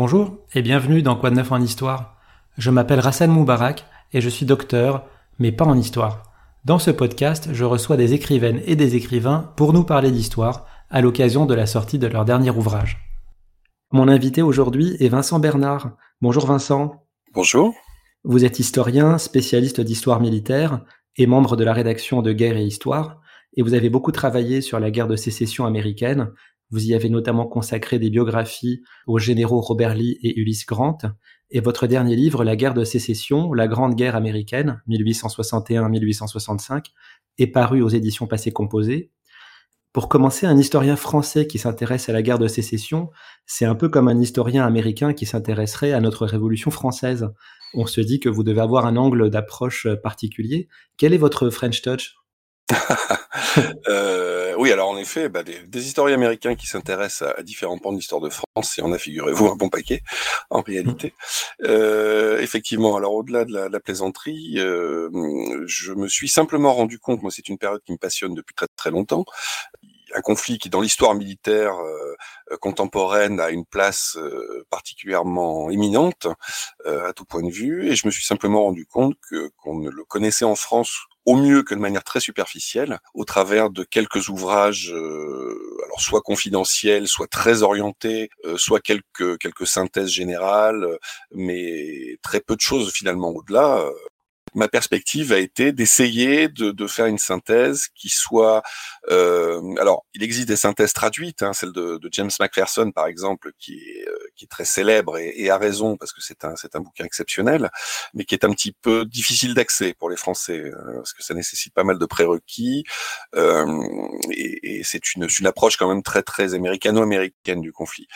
Bonjour et bienvenue dans Quoi de neuf en histoire. Je m'appelle Rassan Moubarak et je suis docteur, mais pas en histoire. Dans ce podcast, je reçois des écrivaines et des écrivains pour nous parler d'histoire à l'occasion de la sortie de leur dernier ouvrage. Mon invité aujourd'hui est Vincent Bernard. Bonjour Vincent. Bonjour. Vous êtes historien, spécialiste d'histoire militaire et membre de la rédaction de Guerre et Histoire, et vous avez beaucoup travaillé sur la guerre de sécession américaine. Vous y avez notamment consacré des biographies aux généraux Robert Lee et Ulysse Grant, et votre dernier livre, La guerre de sécession, la grande guerre américaine, 1861-1865, est paru aux éditions Passé Composé. Pour commencer, un historien français qui s'intéresse à la guerre de sécession, c'est un peu comme un historien américain qui s'intéresserait à notre révolution française. On se dit que vous devez avoir un angle d'approche particulier. Quel est votre French touch? euh, oui, alors en effet, bah, des, des, historiens américains qui s'intéressent à, à, différents pans de l'histoire de France, et en a, figurez-vous, un bon paquet, en réalité. Euh, effectivement, alors au-delà de la, la plaisanterie, euh, je me suis simplement rendu compte, moi c'est une période qui me passionne depuis très très longtemps, un conflit qui, dans l'histoire militaire euh, contemporaine, a une place euh, particulièrement éminente euh, à tout point de vue, et je me suis simplement rendu compte que qu'on ne le connaissait en France au mieux que de manière très superficielle, au travers de quelques ouvrages, alors soit confidentiels, soit très orientés, soit quelques quelques synthèses générales, mais très peu de choses finalement au-delà ma perspective a été d'essayer de, de, faire une synthèse qui soit euh, alors il existe des synthèses traduites hein, celle de, de, James Macpherson par exemple qui est, euh, qui est très célèbre et, et, a raison parce que c'est un un bouquin exceptionnel mais qui est un petit peu difficile d'accès pour les Français euh, parce que ça nécessite pas mal de prérequis euh, et, et c'est une, une approche quand même très très américano-américaine du conflit.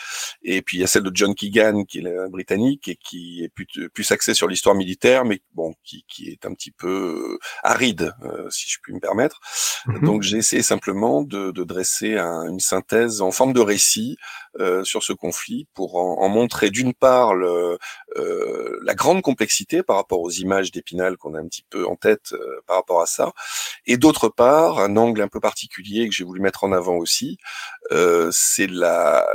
Et puis il y a celle de John Keegan qui est britannique et qui est plus plus axé sur l'histoire militaire mais bon qui, qui est un petit peu euh, aride, euh, si je puis me permettre. Mhm. Donc j'ai essayé simplement de, de dresser un, une synthèse en forme de récit euh, sur ce conflit pour en, en montrer d'une part le, euh, la grande complexité par rapport aux images d'Épinal qu'on a un petit peu en tête euh, par rapport à ça, et d'autre part un angle un peu particulier que j'ai voulu mettre en avant aussi, c'est la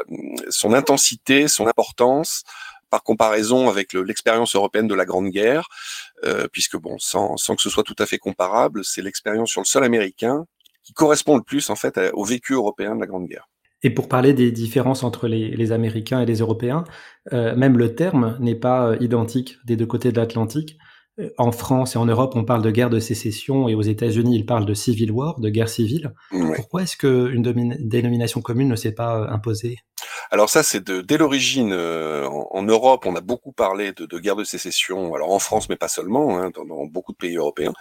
son intensité, son importance par comparaison avec l'expérience européenne de la Grande Guerre, euh, puisque bon, sans, sans que ce soit tout à fait comparable, c'est l'expérience sur le sol américain qui correspond le plus en fait au vécu européen de la Grande Guerre. Et pour parler des différences entre les, les Américains et les Européens, euh, même le terme n'est pas euh, identique des deux côtés de l'Atlantique. Euh, en France et en Europe, on parle de guerre de sécession et aux États-Unis, ils parlent de civil war, de guerre civile. Ouais. Pourquoi est-ce qu'une dénomination commune ne s'est pas imposée? Alors ça, c'est dès l'origine. Euh, en, en, Europe, on a beaucoup parlé de, de, guerre de sécession. Alors en France, mais pas seulement, hein, dans, dans, beaucoup de pays européens.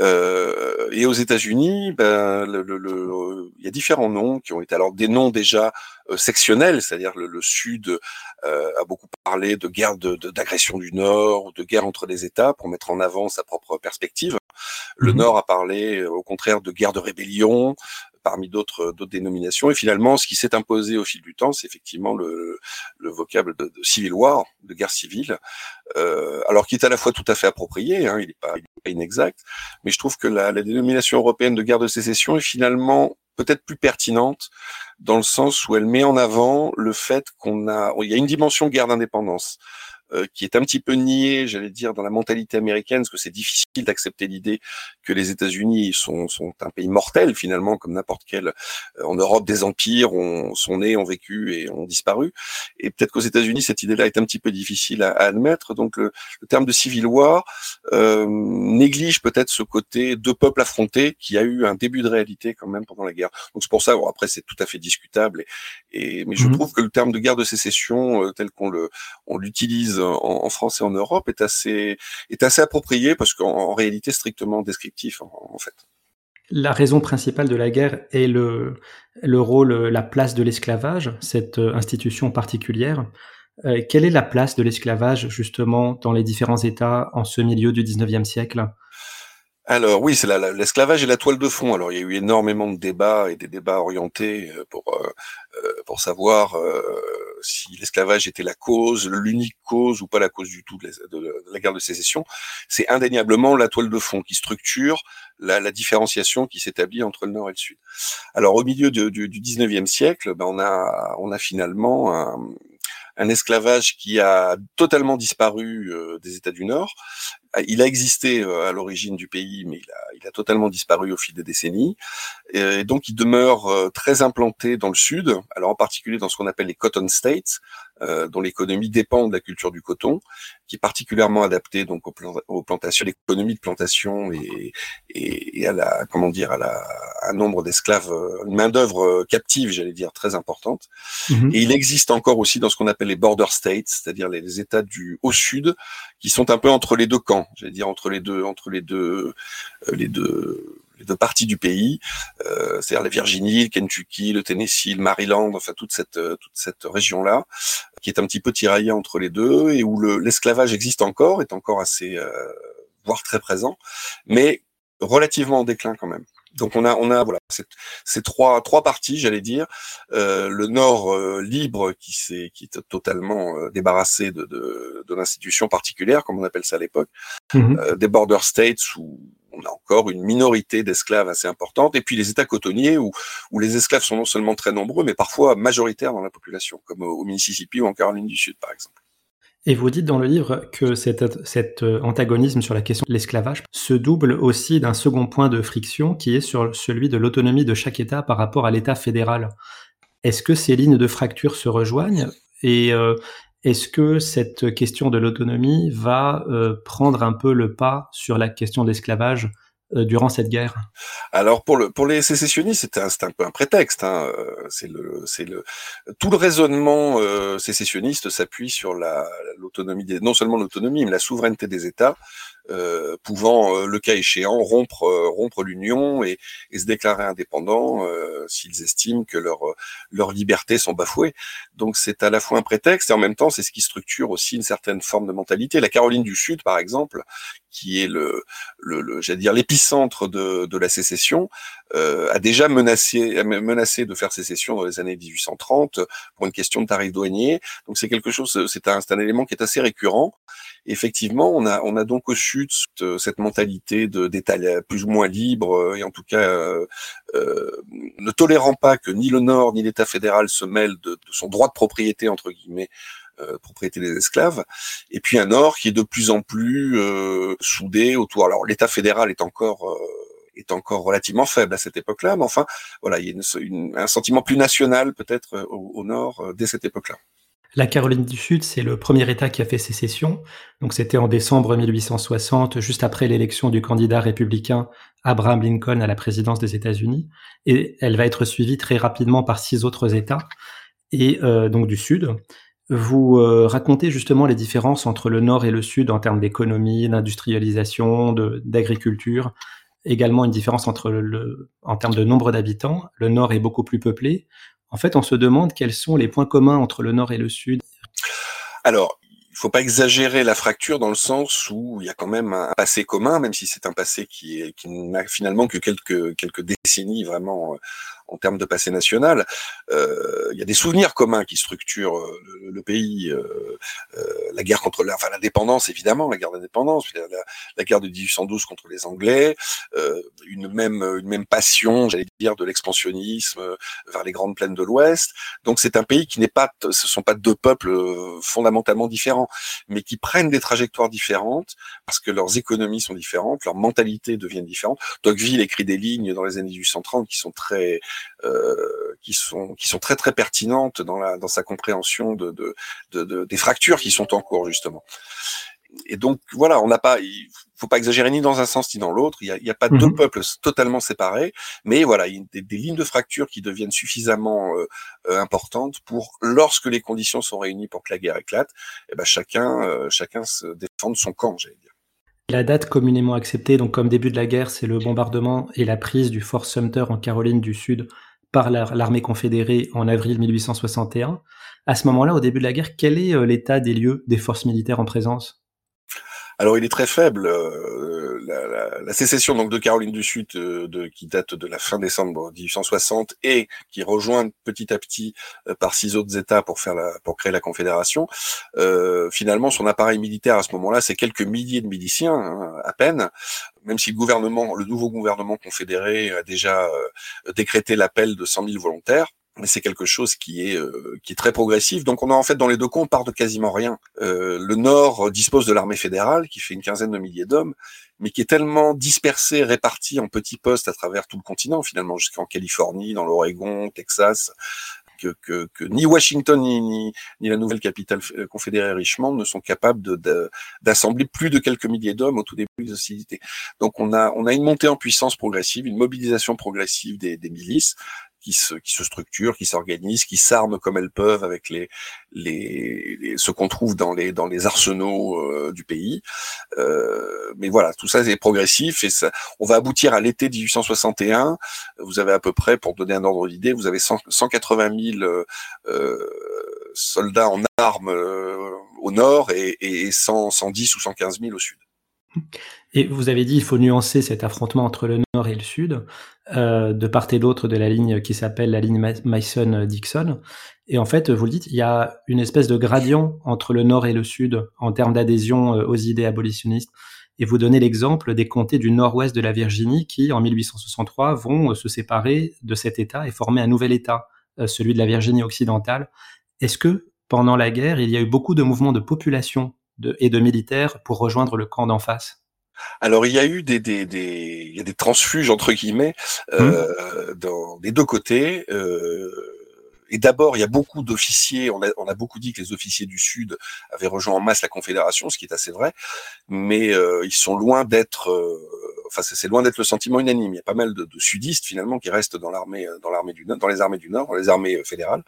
Euh, et aux États-Unis, ben, le, le, le, il y a différents noms qui ont été alors des noms déjà euh, sectionnels, c'est-à-dire le, Sud euh, a beaucoup parlé de guerre d'agression de, du Nord, de guerre entre les États pour mettre en avant sa propre perspective. Le mmh. Nord a parlé, au contraire, de guerre de rébellion parmi d'autres d'autres dénominations. Et finalement, ce qui s'est imposé au fil du temps, c'est effectivement le, le vocable de, de, civil war, de guerre civile, euh, alors qui est à la fois tout à fait approprié, hein, il n'est pas, pas, inexact, mais je trouve que la, la dénomination européenne de guerre de sécession est finalement peut-être plus pertinente dans le sens où elle met en avant le fait qu'on a, il y a une dimension guerre d'indépendance. Euh, qui est un petit peu nié, j'allais dire, dans la mentalité américaine, parce que c'est difficile d'accepter l'idée que les États-Unis sont, sont un pays mortel finalement, comme n'importe quel. Euh, en Europe, des empires ont, sont nés, ont vécu et ont disparu. Et peut-être qu'aux États-Unis, cette idée-là est un petit peu difficile à, à admettre. Donc le, le, terme de civil war euh, néglige peut-être ce côté deux peuples affrontés qui a eu un début de réalité quand même pendant la guerre. Donc c'est pour ça. Bon, après, c'est tout à fait discutable. Et, et mais je mmh. trouve que le terme de guerre de sécession, euh, tel qu'on le on l'utilise en, en, France et en Europe est assez est approprié parce qu'en réalité strictement descriptif en, fait. La raison principale de la guerre est le le rôle, la place de l'esclavage, cette institution particulière. Euh, quelle est la place de l'esclavage justement dans les différents États en ce milieu du 19e siècle? Alors oui, c'est l'esclavage et la toile de fond. Alors il y a eu énormément de débats et des débats orientés euh, pour euh, euh, pour savoir si l'esclavage était la cause, l'unique cause ou pas la cause du tout de la, guerre de sécession. C'est indéniablement la toile de fond qui structure la, différenciation qui s'établit entre le nord et le sud. Alors au milieu du, du 19e siècle, ben, on a on a finalement un esclavage qui a totalement disparu des États du Nord. Il a existé à l'origine du pays, mais il a, il totalement disparu au fil des décennies. Et donc, il demeure très implanté dans le sud, alors en particulier dans ce qu'on appelle les cotton states, euh, dont l'économie dépend de la culture du coton, qui est particulièrement adaptée donc aux, plantations, l'économie de plantation et, et, et, à la comment dire à, la, un nombre d'esclaves, euh, une main d'œuvre euh, captive, j'allais dire très importante. Mhm. Et il existe encore aussi dans ce qu'on appelle les border states, c'est-à-dire les, les, États du au sud, qui sont un peu entre les deux camps, j'allais dire entre les deux entre les deux les deux les deux parties du pays, euh, c'est-à-dire la Virginie, le Kentucky, le Tennessee, le Maryland, enfin toute cette euh, toute cette région-là, qui est un petit peu tiraillée entre les deux et où l'esclavage existe encore, est encore assez, euh, voire très présent, mais relativement en déclin quand même. Donc on a on a voilà ces trois trois parties j'allais dire. Euh, le Nord euh, libre qui s'est qui est totalement euh, débarrassé de de, de l'institution particulière comme on appelle ça à l'époque. Mmh euh, des border states où on a encore une minorité d'esclaves assez importante, et puis les États cotonniers où, les esclaves sont non seulement très nombreux, mais parfois majoritaires dans la population, comme au Mississippi ou en Caroline du Sud, par exemple. Et vous dites dans le livre que cet, cet euh, antagonisme sur la question de l'esclavage se double aussi d'un second point de friction qui est sur celui de l'autonomie de chaque État par rapport à l'État fédéral. Est-ce que ces lignes de fracture se rejoignent? Et euh, est-ce que cette question de l'autonomie va euh, prendre un peu le pas sur la question de l'esclavage euh, durant cette guerre? Alors pour le pour les sécessionnistes, c'était un, peu un prétexte. Hein. Euh, c'est c'est tout le raisonnement sécessionniste s'appuie sur la l'autonomie non seulement l'autonomie mais la souveraineté des États pouvant, euh, le cas échéant, rompre, euh, rompre l'union et, et, se déclarer indépendants s'ils estiment que leurs leurs libertés sont bafouées. Donc c'est à la fois un prétexte et en même temps c'est ce qui structure aussi une certaine forme de mentalité. La Caroline du Sud, par exemple, qui est le, le, le j'allais dire l'épicentre de, de la sécession, euh, a déjà menacé, menacé de faire sécession dans les années 1830 pour une question de tarif douanier. Donc c'est quelque chose, c'est un, un élément qui est assez récurrent effectivement, on a, on a donc au sud cette, mentalité d'État plus ou moins libre euh, et en tout cas euh, euh, ne tolérant pas que ni le Nord ni l'État fédéral se mêlent de, son droit de propriété entre guillemets. propriété des esclaves, et puis un Nord qui est de plus en plus soudé autour. Alors l'État fédéral est encore est encore relativement faible à cette époque-là, mais enfin voilà, il y a un sentiment plus national peut-être au, Nord dès cette époque-là. La Caroline du Sud, c'est le premier État qui a fait sécession. Donc c'était en décembre 1860, juste après l'élection du candidat républicain Abraham Lincoln à la présidence des États-Unis. Et elle va être suivie très rapidement par six autres États, et euh, donc du Sud. Vous euh, racontez justement les différences entre le Nord et le Sud en termes d'économie, d'industrialisation, d'agriculture. Également une différence entre le, en termes de nombre d'habitants. Le Nord est beaucoup plus peuplé, en fait, on se demande quels sont les points communs entre le Nord et le Sud. Alors, il faut pas exagérer la fracture dans le sens où il y a quand même un passé commun, même si c'est un passé qui, n'a finalement que quelques quelques décennies vraiment euh, en termes de passé national. Euh, il y a des souvenirs communs qui structurent euh, le, pays. Euh, la guerre contre la, enfin l'indépendance évidemment, la guerre d'indépendance, la, guerre de 1812 contre les Anglais, une même une même passion, j'allais dire, de l'expansionnisme vers les grandes plaines de l'Ouest. Donc c'est un pays qui n'est pas, ce sont pas deux peuples fondamentalement différents, mais qui prennent des trajectoires différentes parce que leurs économies sont différentes, leurs mentalités deviennent différentes. Tocqueville écrit des lignes dans les années 1830 qui sont très qui sont qui sont très très pertinentes dans la dans sa compréhension de, de, de, des fractures qui sont en cours justement. Et donc voilà, on n'a pas, il faut pas exagérer ni dans un sens ni dans l'autre. Il n'y a, y a pas deux mhm. peuples totalement séparés, mais voilà, il y a des, des, lignes de fracture qui deviennent suffisamment euh, euh, importantes pour, lorsque les conditions sont réunies pour que la guerre éclate, et eh ben chacun chacun se défende son camp, j'allais dire. La date communément acceptée, donc comme début de la guerre, c'est le bombardement et la prise du Fort Sumter en Caroline du Sud par l'armée confédérée en avril 1861. À ce moment-là, au début de la guerre, quel est euh, l'état des lieux des forces militaires en présence? Alors il est très faible. Euh, la, la, sécession donc de Caroline du Sud, euh, qui date de la fin décembre 1860 et qui rejoint petit à petit euh, par six autres États pour faire pour créer la Confédération. finalement, son appareil militaire à ce moment-là, c'est quelques milliers de miliciens hein, à peine. Même si le gouvernement, le nouveau gouvernement confédéré a déjà décrété l'appel de 100 000 volontaires mais c'est quelque chose qui est euh, qui est très progressif. Donc on a en fait dans les deux camps on part de quasiment rien. Euh, le Nord dispose de l'armée fédérale qui fait une quinzaine de milliers d'hommes, mais qui est tellement dispersée, répartie en petits postes à travers tout le continent finalement jusqu'en Californie, dans l'Oregon, Texas, que, que, que, ni Washington ni, ni, ni, la nouvelle capitale euh, confédérée Richmond ne sont capables d'assembler de, plus de quelques milliers d'hommes au tout début des hostilités. Donc on a, on a une montée en puissance progressive, une mobilisation progressive des, des milices qui se, qui se structurent, qui s'organisent, qui s'arment comme elles peuvent avec les, les, ce qu'on trouve dans les, dans les arsenaux euh, du pays. Euh, mais voilà, tout ça est progressif et ça, on va aboutir à l'été 1861. Vous avez à peu près, pour donner un ordre d'idée, vous avez 180 000 euh, soldats en armes euh, au nord et, et 100, 110 ou 115 000 au sud. Et vous avez dit il faut nuancer cet affrontement entre le nord et le sud, euh, de part et d'autre de la ligne qui s'appelle la ligne Mason-Dixon. Et en fait, vous le dites, il y a une espèce de gradient entre le nord et le sud en termes d'adhésion euh, aux idées abolitionnistes. Et vous donnez l'exemple des comtés du nord-ouest de la Virginie qui, en 1863, vont euh, se séparer de cet État et former un nouvel État, celui de la Virginie occidentale. Est-ce que pendant la guerre, il y a eu beaucoup de mouvements de population de, et de militaires pour rejoindre le camp d'en face alors il y a eu des, des, des, il y a des transfuges entre guillemets mmh. euh, dans des deux côtés. Euh, et d'abord, il y a beaucoup d'officiers. On a, on a, beaucoup dit que les officiers du Sud avaient rejoint en masse la Confédération, ce qui est assez vrai, mais euh, ils sont loin d'être. Euh, enfin, c'est loin d'être le sentiment unanime. Il y a pas mal de, de sudistes finalement qui restent dans l'armée, dans l'armée du Nord, dans les armées du Nord, dans les armées fédérales.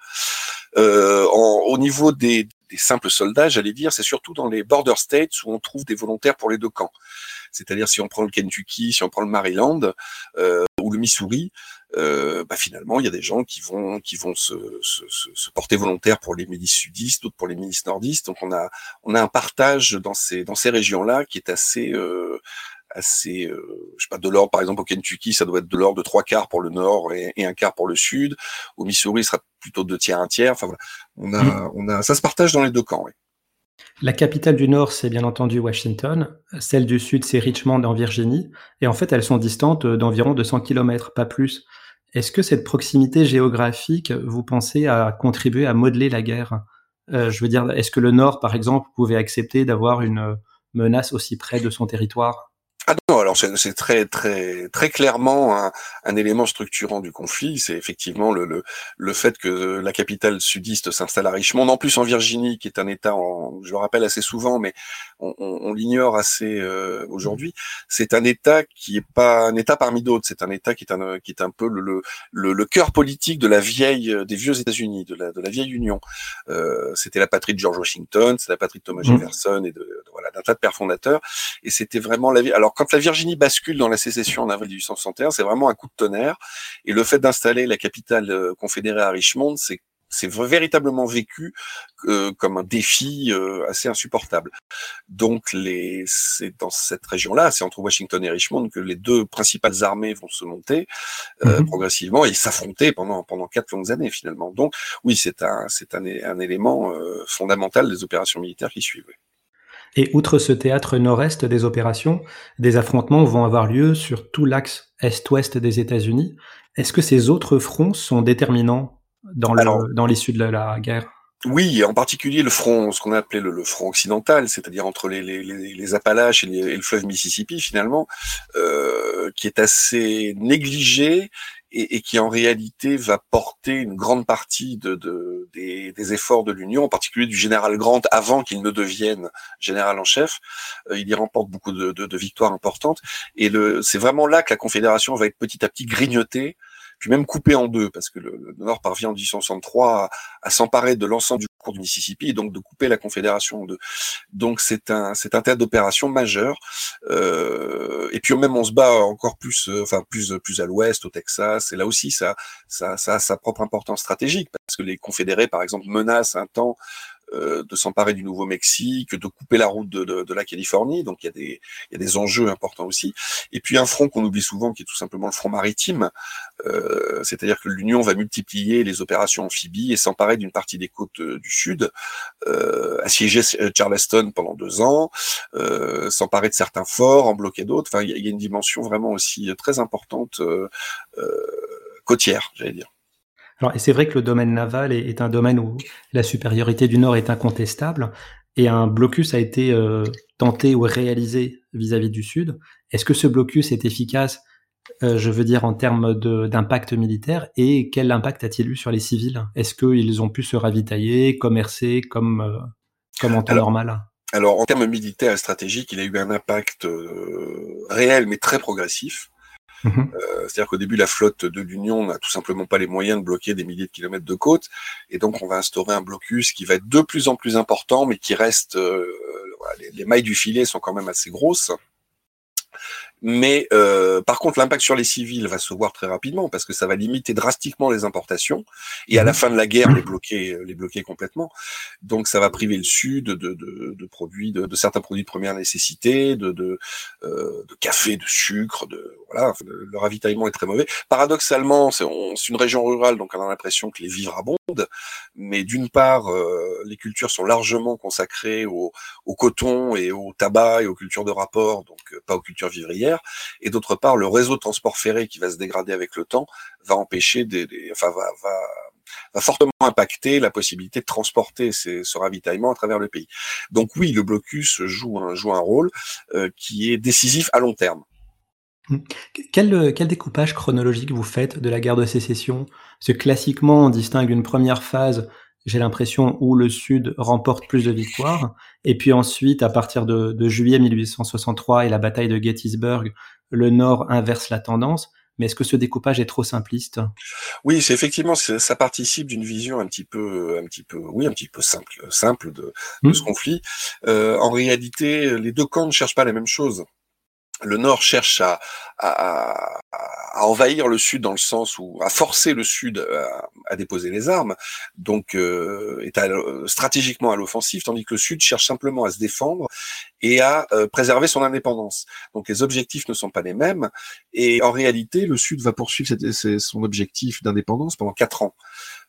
En, au niveau des, des simples soldats, j'allais dire, c'est surtout dans les border states où on trouve des volontaires pour les deux camps. C'est-à-dire si on prend le Kentucky, si on prend le Maryland euh, ou le Missouri, euh, bah finalement il y a des gens qui vont qui vont se, se, se porter volontaires pour les milices sudistes, d'autres pour les milices nordistes. Donc on a on a un partage dans ces dans ces régions-là qui est assez euh, assez, euh, je sais pas, de l'ordre, par exemple au Kentucky, ça doit être de l'ordre de trois quarts pour le nord et, un quart pour le sud. Au Missouri, ce sera plutôt deux tiers, un tiers. Enfin voilà, on a, mmh. on a, ça se partage dans les deux camps. Oui. La capitale du Nord, c'est bien entendu Washington. Celle du Sud, c'est Richmond en Virginie. Et en fait, elles sont distantes d'environ 200 km, pas plus. Est-ce que cette proximité géographique, vous pensez, a contribué à modeler la guerre? Euh, Je veux dire, est-ce que le Nord, par exemple, pouvait accepter d'avoir une menace aussi près de son territoire? Ah non, alors c'est très très très clairement un, élément structurant du conflit. C'est effectivement le, le, le fait que la capitale sudiste s'installe à Richmond, en plus en Virginie, qui est un État, en, je le rappelle assez souvent, mais on, on, on l'ignore assez euh, aujourd'hui. C'est un État qui est pas un État parmi d'autres. C'est un État qui est un qui est un peu le, le, le cœur politique de la vieille des vieux États-Unis, de la de la vieille Union. Euh, c'était la patrie de George Washington, c'est la patrie de Thomas mmh. Jefferson et de, de voilà d'un tas de pères fondateurs. Et c'était vraiment la vie. Alors quand la Virginie bascule dans la sécession en avril 1861, c'est vraiment un coup de tonnerre. Et le fait d'installer la capitale euh, confédérée à Richmond, c'est c'est véritablement vécu euh, comme un défi euh, assez insupportable. Donc les, c'est dans cette région-là, c'est entre Washington et Richmond que les deux principales armées vont se monter euh, mm-hmm. progressivement et s'affronter pendant pendant quatre longues années finalement. Donc oui, c'est un c'est un, un élément euh, fondamental des opérations militaires qui suivent. Et outre ce théâtre nord-est des opérations, des affrontements vont avoir lieu sur tout l'axe est-ouest des États-Unis. Est-ce que ces autres fronts sont déterminants dans, dans l'issue de la, guerre? Oui, en particulier le front, ce qu'on a appelé le, front occidental, c'est-à-dire entre les, les, les, Appalaches et, le fleuve Mississippi finalement, euh, qui est assez négligé et, et, qui en réalité va porter une grande partie de, de des, des, efforts de l'Union, en particulier du général Grant avant qu'il ne devienne général en chef. Euh, il y remporte beaucoup de, de, de victoires importantes et c'est vraiment là que la Confédération va être petit à petit grignotée puis même coupé en deux, parce que le, Nord parvient en 1863 à, s'emparer de l'ensemble du cours du Mississippi et donc de couper la Confédération en deux. Donc c'est un c'est un théâtre d'opération majeur. Euh, et puis même on se bat encore plus, euh, enfin plus plus à l'ouest, au Texas. Et là aussi ça ça ça a sa propre importance stratégique parce que les Confédérés par exemple menacent un temps euh, de s'emparer du Nouveau-Mexique, de couper la route de, la Californie. Donc il y, a des, enjeux importants aussi. Et puis un front qu'on oublie souvent, qui est tout simplement le front maritime, euh, c'est-à-dire que l'Union va multiplier les opérations amphibies et s'emparer d'une partie des côtes euh, du Sud, assiéger Charleston pendant deux ans, s'emparer de certains forts, en bloquer d'autres. Enfin, il y, a une dimension vraiment aussi très importante côtière, j'allais dire. Alors, et c'est vrai que le domaine naval est, un domaine où la supériorité du Nord est incontestable, et un blocus a été euh, tenté ou réalisé vis-à-vis du Sud. Est-ce que ce blocus est efficace, euh, je veux dire, en termes d'impact militaire, et quel impact a-t-il eu sur les civils? Est-ce qu'ils ont pu se ravitailler, commercer comme, euh, comme en temps normal? alors, en termes militaires et stratégiques, il a eu un impact réel, mais très progressif. Mhm. Euh, c'est-à-dire qu'au début, la flotte de l'Union n'a tout simplement pas les moyens de bloquer des milliers de kilomètres de côte, et donc on va instaurer un blocus qui va être de plus en plus important, mais qui reste, euh, les, les, mailles du filet sont quand même assez grosses. Mais euh, par contre, l'impact sur les civils va se voir très rapidement parce que ça va limiter drastiquement les importations et à la mhm. fin de la guerre les bloquer, euh, les bloquer complètement. Donc ça va priver le sud de, de, de produits, de, de, certains produits de première nécessité, de, de, euh, de café, de sucre, de voilà, le ravitaillement est très mauvais. Paradoxalement, c'est une région rurale, donc on a l'impression que les vivres abondent, mais d'une part, euh, les cultures sont largement consacrées au, au, coton et au tabac et aux cultures de rapport, donc euh, pas aux cultures vivrières, et d'autre part, le réseau de transport ferré qui va se dégrader avec le temps va empêcher enfin va, fortement impacter la possibilité de transporter ce ravitaillement à travers le pays. Donc oui, le blocus joue un, rôle euh, qui est décisif à long terme. Quel, quel, découpage chronologique vous faites de la guerre de sécession? Parce que classiquement, on distingue une première phase, j'ai l'impression, où le Sud remporte plus de victoires, et puis ensuite, à partir de, de, juillet 1863 et la bataille de Gettysburg, le Nord inverse la tendance. Mais est-ce que ce découpage est trop simpliste? Oui, c'est effectivement, ça participe d'une vision un petit peu, un petit peu, oui, un petit peu simple, simple de, de mmh. ce conflit. Euh, en réalité, les deux camps ne cherchent pas la même chose le Nord cherche à, envahir le Sud dans le sens où à forcer le Sud à, déposer les armes, donc euh, est stratégiquement à l'offensive, tandis que le Sud cherche simplement à se défendre et à euh, préserver son indépendance. Donc les objectifs ne sont pas les mêmes, et en réalité, le Sud va poursuivre son objectif d'indépendance pendant quatre ans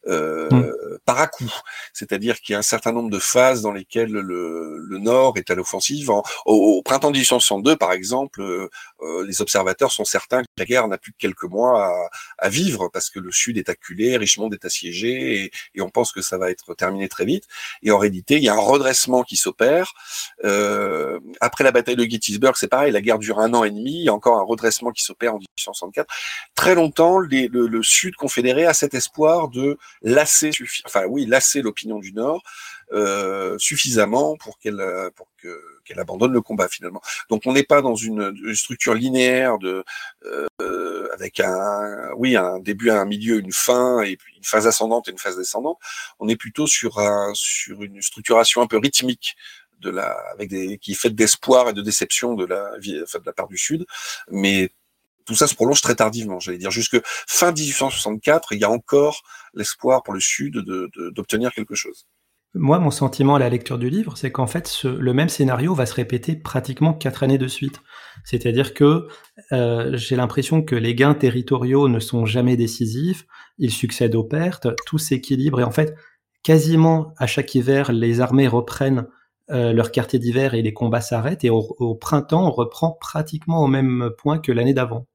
euh, mmh. par à coup. C'est-à-dire qu'il y a un certain nombre de phases dans lesquelles le, le Nord est à l'offensive. Au, au, printemps 1862, par exemple, euh, euh, les observateurs sont certains que la guerre n'a plus que quelques mois à, à, vivre parce que le Sud est acculé, Richmond est assiégé et, et, on pense que ça va être terminé très vite. Et en réalité, il y a un redressement qui s'opère. Euh, après la bataille de Gettysburg, c'est pareil, la guerre dure un an et demi, il y a encore un redressement qui s'opère en 1864. Très longtemps, les, le, le Sud confédéré a cet espoir de lasser, enfin oui, lasser l'opinion du Nord euh, suffisamment pour qu'elle pour que qu'elle abandonne le combat finalement. Donc on n'est pas dans une, structure linéaire de euh, avec un oui un début, un milieu, une fin et puis une phase ascendante et une phase descendante. On est plutôt sur un sur une structuration un peu rythmique de la avec des qui est faite d'espoir et de déception de la enfin, de la part du Sud, mais tout ça se prolonge très tardivement, j'allais dire. Jusque fin 1864, il y a encore l'espoir pour le Sud d'obtenir de, quelque chose. Moi, mon sentiment à la lecture du livre, c'est qu'en fait, le même scénario va se répéter pratiquement quatre années de suite. C'est-à-dire que euh, j'ai l'impression que les gains territoriaux ne sont jamais décisifs, ils succèdent aux pertes, tout s'équilibre et en fait, quasiment à chaque hiver, les armées reprennent euh, leur quartier d'hiver et les combats s'arrêtent et au, printemps, on reprend pratiquement au même point que l'année d'avant.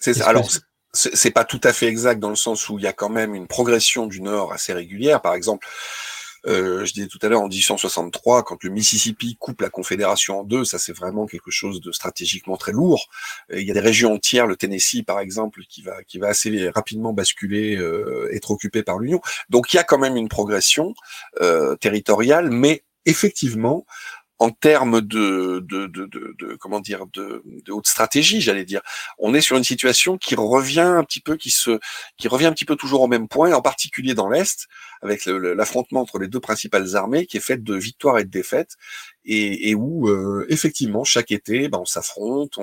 C'est ça. Alors, c'est? pas tout à fait exact dans le sens où il y a quand même une progression du Nord assez régulière. Par exemple, euh, je disais tout à l'heure en 1863, quand le Mississippi coupe la Confédération en deux, ça c'est vraiment quelque chose de stratégiquement très lourd. il y a des régions entières, le Tennessee par exemple, qui va qui va assez rapidement basculer, euh, être occupé par l'Union. Donc il y a quand même une progression euh, territoriale, mais effectivement, en termes de, comment dire de, de haute stratégie, j'allais dire. On est sur une situation qui revient un petit peu, qui se, qui revient un petit peu toujours au même point, en particulier dans l'est, avec l'affrontement entre les deux principales armées, qui est fait de victoires et de défaites, et, et où euh, effectivement chaque été, ben, on s'affronte,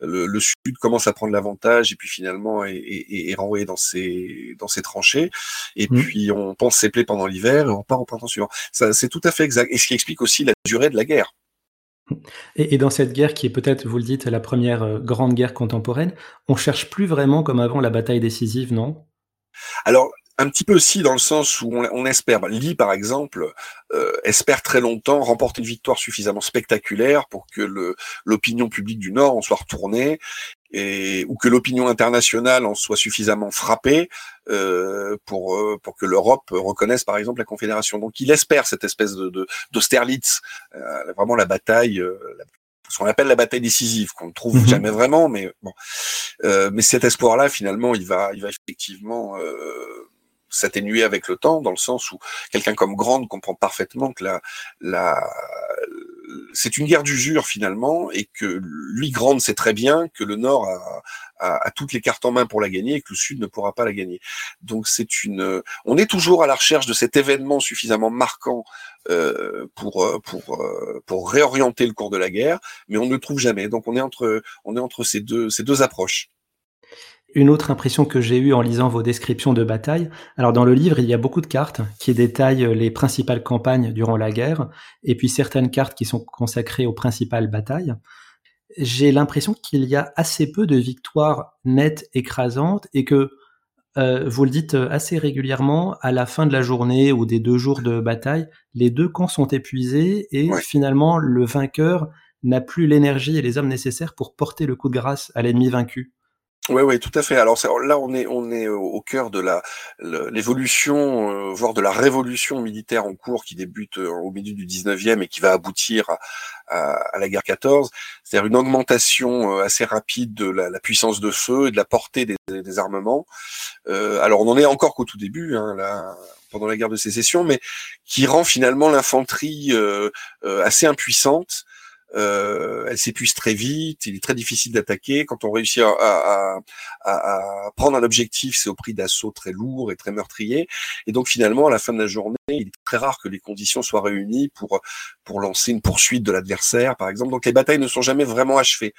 le, le, sud commence à prendre l'avantage, et puis finalement est, est, est, renvoyé dans ses dans ses tranchées, et mmh. puis on pense ses plaies pendant l'hiver, et on part au printemps suivant. Ça, c'est tout à fait exact, et ce qui explique aussi la durée de la guerre. Et, dans cette guerre qui est peut-être, vous le dites, la première euh, grande guerre contemporaine, on cherche plus vraiment comme avant la bataille décisive, non? Alors, un petit peu aussi dans le sens où on, espère, bah, Lee par exemple, euh, espère très longtemps remporter une victoire suffisamment spectaculaire pour que l'opinion publique du Nord en soit retournée et ou que l'opinion internationale en soit suffisamment frappée euh, pour euh, pour que l'Europe reconnaisse par exemple la Confédération. Donc il espère cette espèce de d'Austerlitz, euh, vraiment la bataille, euh, ce qu'on appelle la bataille décisive, qu'on ne trouve mhm. jamais vraiment, mais bon. Euh, mais cet espoir-là, finalement, il va, il va effectivement euh, s'atténuer avec le temps, dans le sens où quelqu'un comme Grande comprend parfaitement que la, la, c'est une guerre d'usure finalement, et que lui, Grande, sait très bien que le Nord a, a, toutes les cartes en main pour la gagner et que le Sud ne pourra pas la gagner. Donc c'est une, on est toujours à la recherche de cet événement suffisamment marquant euh, pour euh, pour euh, pour réorienter le cours de la guerre, mais on ne le trouve jamais. Donc on est entre on est entre ces deux ces deux approches. Une autre impression que j'ai eue en lisant vos descriptions de bataille, alors dans le livre, il y a beaucoup de cartes qui détaillent les principales campagnes durant la guerre, et puis certaines cartes qui sont consacrées aux principales batailles. J'ai l'impression qu'il y a assez peu de victoires nettes, écrasantes, et que euh, vous le dites assez régulièrement, à la fin de la journée ou des deux jours de bataille, les deux camps sont épuisés et finalement le vainqueur n'a plus l'énergie et les hommes nécessaires pour porter le coup de grâce à l'ennemi vaincu. Oui, oui, tout à fait. Alors là, on est, on est au cœur de l'évolution, euh, voire de la révolution militaire en cours qui débute euh, au milieu du 19e et qui va aboutir à, la guerre 14. C'est-à-dire une augmentation euh, assez rapide de la, puissance de feu et de la portée des, des armements. Euh, alors on en est encore qu'au tout début, hein, là, pendant la guerre de sécession, mais qui rend finalement l'infanterie euh, assez impuissante euh, elle s'épuise très vite, il est très difficile d'attaquer. Quand on réussit à, à, à, prendre un objectif, c'est au prix d'assauts très lourds et très meurtriers. Et donc finalement, à la fin de la journée, il est très rare que les conditions soient réunies pour pour lancer une poursuite de l'adversaire, par exemple. Donc les batailles ne sont jamais vraiment achevées.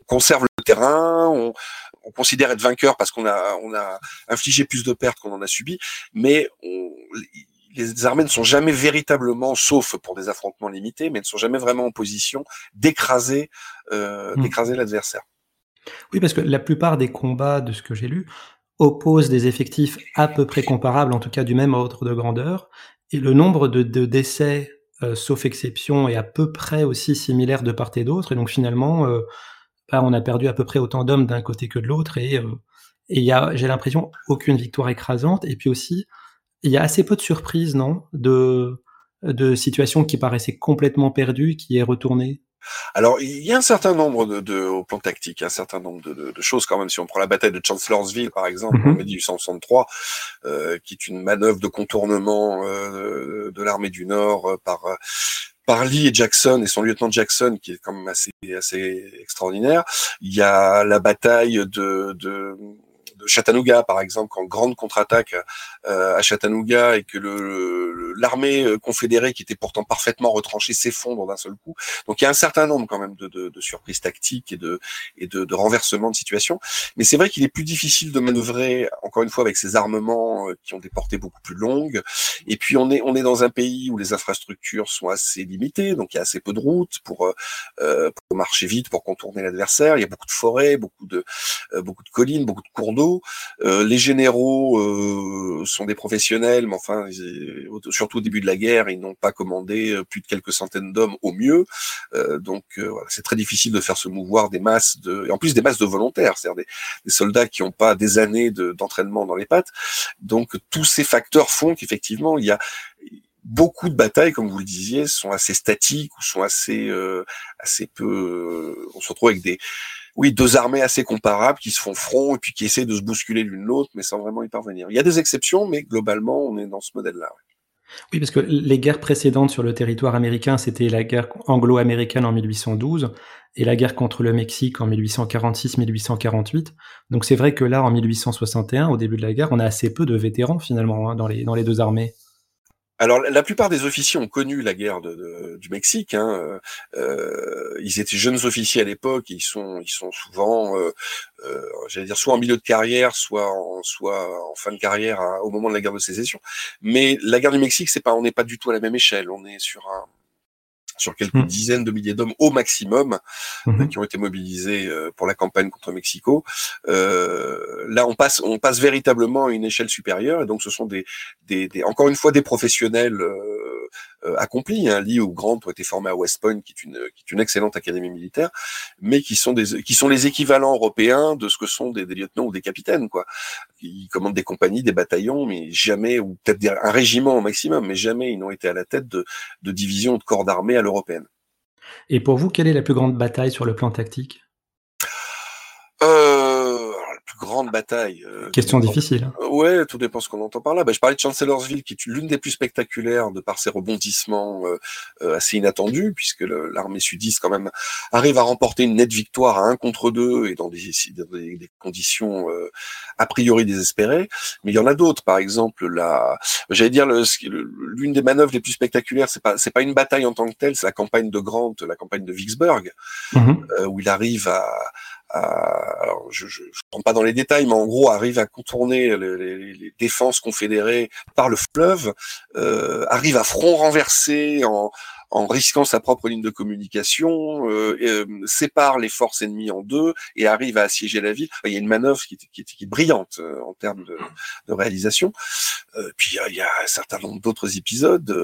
On conserve le terrain, on, on considère être vainqueur parce qu'on a on a infligé plus de pertes qu'on en a subi, mais on, les armées ne sont jamais véritablement, sauf pour des affrontements limités, mais ne sont jamais vraiment en position d'écraser euh, hmm. d'écraser l'adversaire. Oui, parce que la plupart des combats, de ce que j'ai lu, opposent des effectifs à peu près comparables, en tout cas du même ordre de grandeur, et le nombre de, décès, euh, sauf exception, est à peu près aussi similaire de part et d'autre, et donc finalement, euh, bah, on a perdu à peu près autant d'hommes d'un côté que de l'autre, et il y a, j'ai l'impression, aucune victoire écrasante, et puis aussi, il y a assez peu de surprises, non? De, de situations qui paraissaient complètement perdues, qui est retourné alors, il y a un certain nombre de, de au plan tactique, un certain nombre de, de, de, choses quand même. Si on prend la bataille de Chancellorsville, par exemple, en 1863, mhm. euh, qui est une manœuvre de contournement euh, de l'armée du Nord euh, par par Lee et Jackson et son lieutenant Jackson, qui est quand même assez assez extraordinaire. Il y a la bataille de, de de Chattanooga, par exemple, en grande contre-attaque euh, à Chattanooga et que le, l'armée euh, confédérée, qui était pourtant parfaitement retranchée, s'effondre d'un seul coup. Donc il y a un certain nombre quand même de, de, de surprises tactiques et de et de, de renversements de situation. Mais c'est vrai qu'il est plus difficile de manœuvrer, encore une fois, avec ces armements euh, qui ont des portées beaucoup plus longues. Et puis on est on est dans un pays où les infrastructures sont assez limitées, donc il y a assez peu de routes pour euh, pour marcher vite, pour contourner l'adversaire. Il y a beaucoup de forêts, beaucoup de beaucoup de collines, beaucoup de cours d'eau euh, les généraux euh, sont des professionnels, mais enfin, surtout au début de la guerre, ils n'ont pas commandé euh, plus de quelques centaines d'hommes au mieux. donc, voilà, c'est très difficile de faire se mouvoir des masses de, et en plus des masses de volontaires, c'est-à-dire des, soldats qui n'ont pas des années d'entraînement dans les pattes. Donc, tous ces facteurs font qu'effectivement, il y a beaucoup de batailles, comme vous le disiez, sont assez statiques ou sont assez assez peu. on se retrouve avec des oui, deux armées assez comparables qui se font front et puis qui essaient de se bousculer l'une l'autre, mais sans vraiment y parvenir. Il y a des exceptions, mais globalement, on est dans ce modèle-là. Oui, parce que les guerres précédentes sur le territoire américain, c'était la guerre anglo-américaine en 1812 et la guerre contre le Mexique en 1846-1848. Donc c'est vrai que là, en 1861, au début de la guerre, on a assez peu de vétérans finalement hein, dans, les, dans les deux armées. Alors, la plupart des officiers ont connu la guerre du Mexique. Hein. Euh, ils étaient jeunes officiers à l'époque. Ils sont, ils sont souvent, euh, euh, j'allais dire, soit en milieu de carrière, soit en, soit en fin de carrière hein, au moment de la guerre de sécession. Mais la guerre du Mexique, c'est pas, on n'est pas du tout à la même échelle. On est sur un, sur quelques mmh. dizaines de milliers d'hommes au maximum mmh qui ont été mobilisés pour la campagne contre Mexico. là, on passe, on passe véritablement à une échelle supérieure, et donc ce sont des, des, des encore une fois, des professionnels euh, accomplis. Hein. Lee ou Grant ont été formés à West Point, qui est une, qui est une excellente académie militaire, mais qui sont des, qui sont les équivalents européens de ce que sont des, des lieutenants ou des capitaines, quoi. Ils commandent des compagnies, des bataillons, mais jamais, ou peut-être un régiment au maximum, mais jamais ils n'ont été à la tête de, de divisions ou de corps d'armée à l'européenne. Et pour vous, quelle est la plus grande bataille sur le plan tactique? Euh, grande bataille. Euh, Question difficile. Euh, ouais, tout dépend ce qu'on entend par là. Bah, je parlais de Chancellorsville, qui est l'une des plus spectaculaires de par ses rebondissements euh, assez inattendus, puisque l'armée sudiste quand même arrive à remporter une nette victoire à un contre deux et dans des, des, conditions a priori désespérées. Mais il y en a d'autres. Par exemple, la, j'allais dire l'une des manœuvres les plus spectaculaires, c'est pas c'est pas une bataille en tant que telle, c'est la campagne de Grant, la campagne de Vicksburg, mmh où il arrive à alors je ne rentre pas dans les détails, mais en gros arrive à contourner les, les, défenses confédérées par le fleuve, euh, arrive à front renversé en, en risquant sa propre ligne de communication, euh, euh, sépare les forces ennemies en deux et arrive à assiéger la ville. Il y a une manœuvre qui, qui, qui est brillante euh, en termes de, de réalisation. Euh, puis il y, a un certain nombre d'autres épisodes.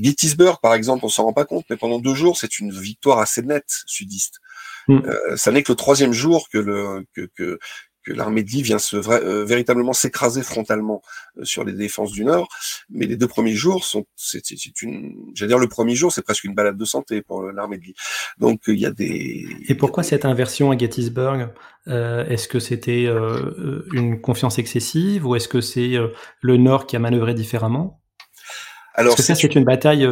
Gettysburg, par exemple, on s'en rend pas compte, mais pendant deux jours, c'est une victoire assez nette sudiste. Mm. Euh, ça n'est que le troisième jour que le que, que, que l'armée de Lee vient se euh, véritablement s'écraser frontalement euh, sur les défenses du Nord. Mais les deux premiers jours sont, c'est une, j'allais dire le premier jour, c'est presque une balade de santé pour l'armée de Lee. Donc il y a des. Et pourquoi cette inversion à Gettysburg? Est-ce que c'était une confiance excessive ou est-ce que c'est le Nord qui a manœuvré différemment? Alors, Parce que ça, c'est une bataille